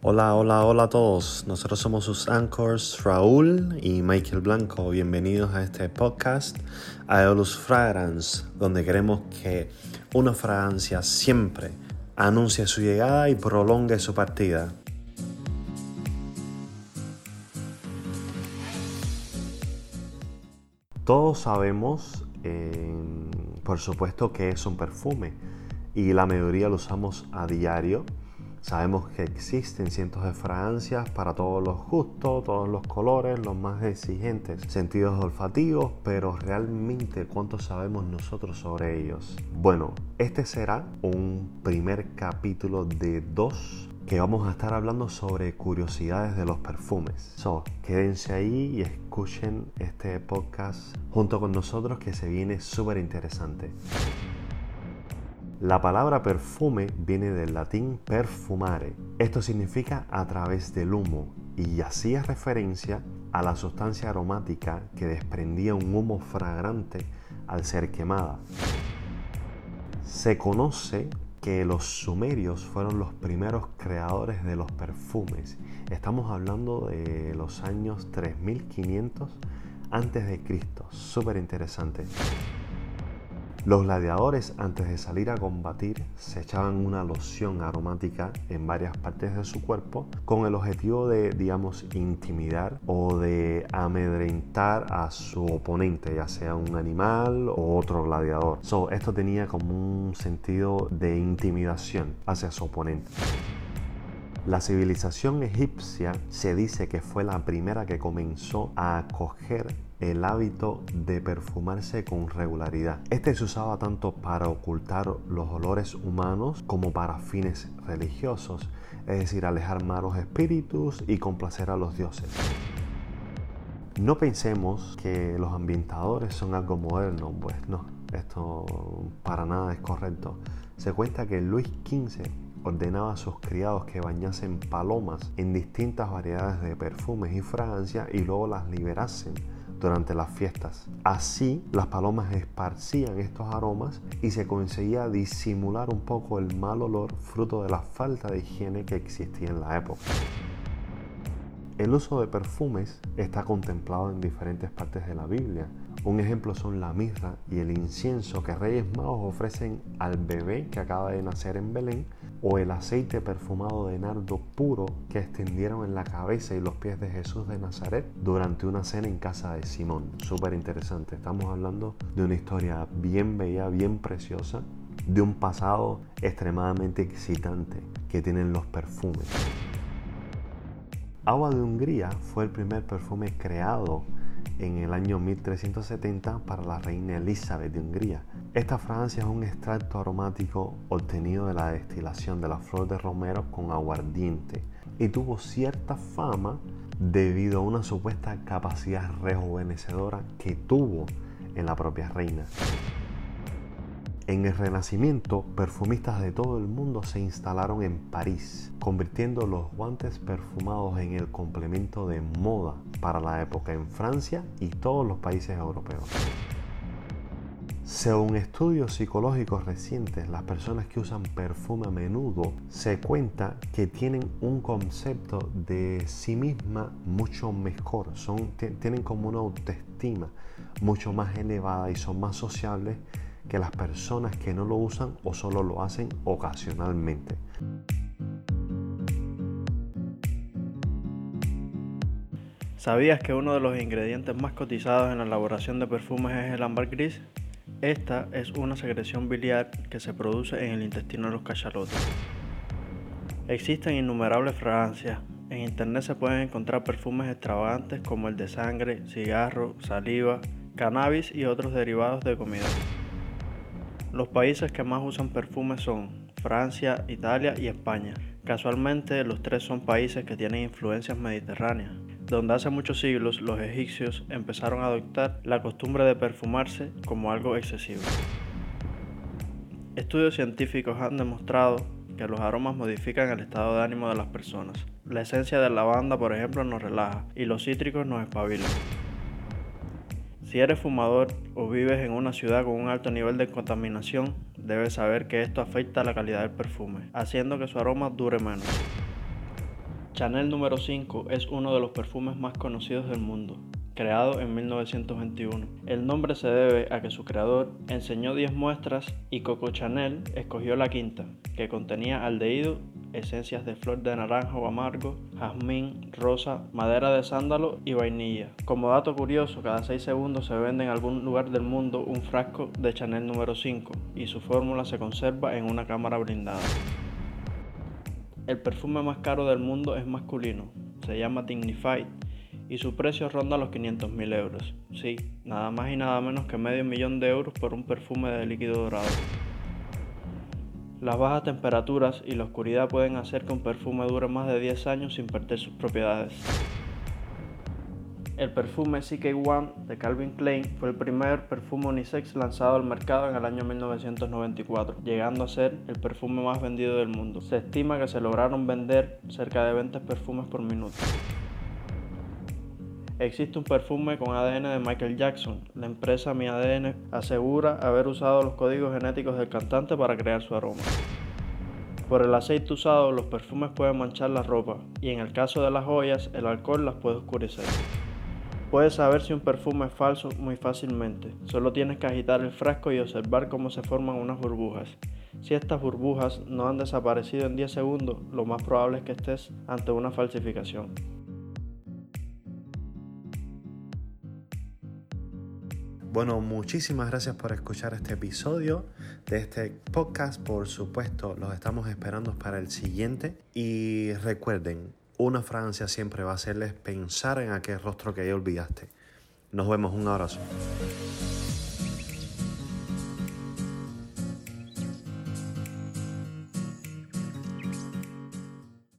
Hola, hola, hola a todos. Nosotros somos sus anchors Raúl y Michael Blanco. Bienvenidos a este podcast Aeolus Fragrance, donde queremos que una fragancia siempre anuncie su llegada y prolongue su partida. Todos sabemos, por supuesto, que es un perfume y la mayoría lo usamos a diario. Sabemos que existen cientos de fragancias para todos los gustos, todos los colores, los más exigentes sentidos olfativos, pero realmente cuánto sabemos nosotros sobre ellos. Bueno, este será un primer capítulo de dos que vamos a estar hablando sobre curiosidades de los perfumes. So, quédense ahí y escuchen este podcast junto con nosotros que se viene súper interesante. La palabra perfume viene del latín perfumare. Esto significa a través del humo y hacía referencia a la sustancia aromática que desprendía un humo fragrante al ser quemada. Se conoce que los sumerios fueron los primeros creadores de los perfumes. Estamos hablando de los años 3500 antes de Cristo. Súper interesante. Los gladiadores antes de salir a combatir se echaban una loción aromática en varias partes de su cuerpo con el objetivo de, digamos, intimidar o de amedrentar a su oponente, ya sea un animal o otro gladiador. So, esto tenía como un sentido de intimidación hacia su oponente. La civilización egipcia se dice que fue la primera que comenzó a acoger el hábito de perfumarse con regularidad. Este se usaba tanto para ocultar los olores humanos como para fines religiosos, es decir, alejar malos espíritus y complacer a los dioses. No pensemos que los ambientadores son algo moderno, pues no, esto para nada es correcto. Se cuenta que Luis XV ordenaba a sus criados que bañasen palomas en distintas variedades de perfumes y fragancias y luego las liberasen durante las fiestas. Así las palomas esparcían estos aromas y se conseguía disimular un poco el mal olor fruto de la falta de higiene que existía en la época. El uso de perfumes está contemplado en diferentes partes de la Biblia. Un ejemplo son la mirra y el incienso que Reyes Magos ofrecen al bebé que acaba de nacer en Belén o el aceite perfumado de nardo puro que extendieron en la cabeza y los pies de Jesús de Nazaret durante una cena en casa de Simón. Súper interesante. Estamos hablando de una historia bien bella, bien preciosa, de un pasado extremadamente excitante que tienen los perfumes. Agua de Hungría fue el primer perfume creado en el año 1370 para la reina Elizabeth de Hungría. Esta fragancia es un extracto aromático obtenido de la destilación de la flor de romero con aguardiente y tuvo cierta fama debido a una supuesta capacidad rejuvenecedora que tuvo en la propia reina. En el Renacimiento, perfumistas de todo el mundo se instalaron en París, convirtiendo los guantes perfumados en el complemento de moda para la época en Francia y todos los países europeos. Según estudios psicológicos recientes, las personas que usan perfume a menudo se cuenta que tienen un concepto de sí misma mucho mejor, son, tienen como una autoestima mucho más elevada y son más sociables que las personas que no lo usan o solo lo hacen ocasionalmente. ¿Sabías que uno de los ingredientes más cotizados en la elaboración de perfumes es el ámbar gris? Esta es una secreción biliar que se produce en el intestino de los cachalotes. Existen innumerables fragancias. En internet se pueden encontrar perfumes extravagantes como el de sangre, cigarro, saliva, cannabis y otros derivados de comida. Los países que más usan perfumes son Francia, Italia y España. Casualmente los tres son países que tienen influencias mediterráneas, donde hace muchos siglos los egipcios empezaron a adoptar la costumbre de perfumarse como algo excesivo. Estudios científicos han demostrado que los aromas modifican el estado de ánimo de las personas. La esencia de lavanda, por ejemplo, nos relaja y los cítricos nos espabilan. Si eres fumador o vives en una ciudad con un alto nivel de contaminación, debes saber que esto afecta la calidad del perfume, haciendo que su aroma dure menos. Chanel número 5 es uno de los perfumes más conocidos del mundo, creado en 1921. El nombre se debe a que su creador enseñó 10 muestras y Coco Chanel escogió la quinta, que contenía aldehído, esencias de flor de naranjo amargo, jazmín, rosa, madera de sándalo y vainilla. Como dato curioso, cada 6 segundos se vende en algún lugar del mundo un frasco de Chanel número 5 y su fórmula se conserva en una cámara blindada. El perfume más caro del mundo es masculino, se llama Dignified y su precio ronda los 500 mil euros. Sí, nada más y nada menos que medio millón de euros por un perfume de líquido dorado. Las bajas temperaturas y la oscuridad pueden hacer que un perfume dure más de 10 años sin perder sus propiedades. El perfume CK1 de Calvin Klein fue el primer perfume unisex lanzado al mercado en el año 1994, llegando a ser el perfume más vendido del mundo. Se estima que se lograron vender cerca de 20 perfumes por minuto. Existe un perfume con ADN de Michael Jackson. La empresa Mi ADN asegura haber usado los códigos genéticos del cantante para crear su aroma. Por el aceite usado, los perfumes pueden manchar la ropa y en el caso de las joyas, el alcohol las puede oscurecer. Puedes saber si un perfume es falso muy fácilmente. Solo tienes que agitar el frasco y observar cómo se forman unas burbujas. Si estas burbujas no han desaparecido en 10 segundos, lo más probable es que estés ante una falsificación. Bueno, muchísimas gracias por escuchar este episodio de este podcast. Por supuesto, los estamos esperando para el siguiente. Y recuerden, una Francia siempre va a hacerles pensar en aquel rostro que ya olvidaste. Nos vemos, un abrazo.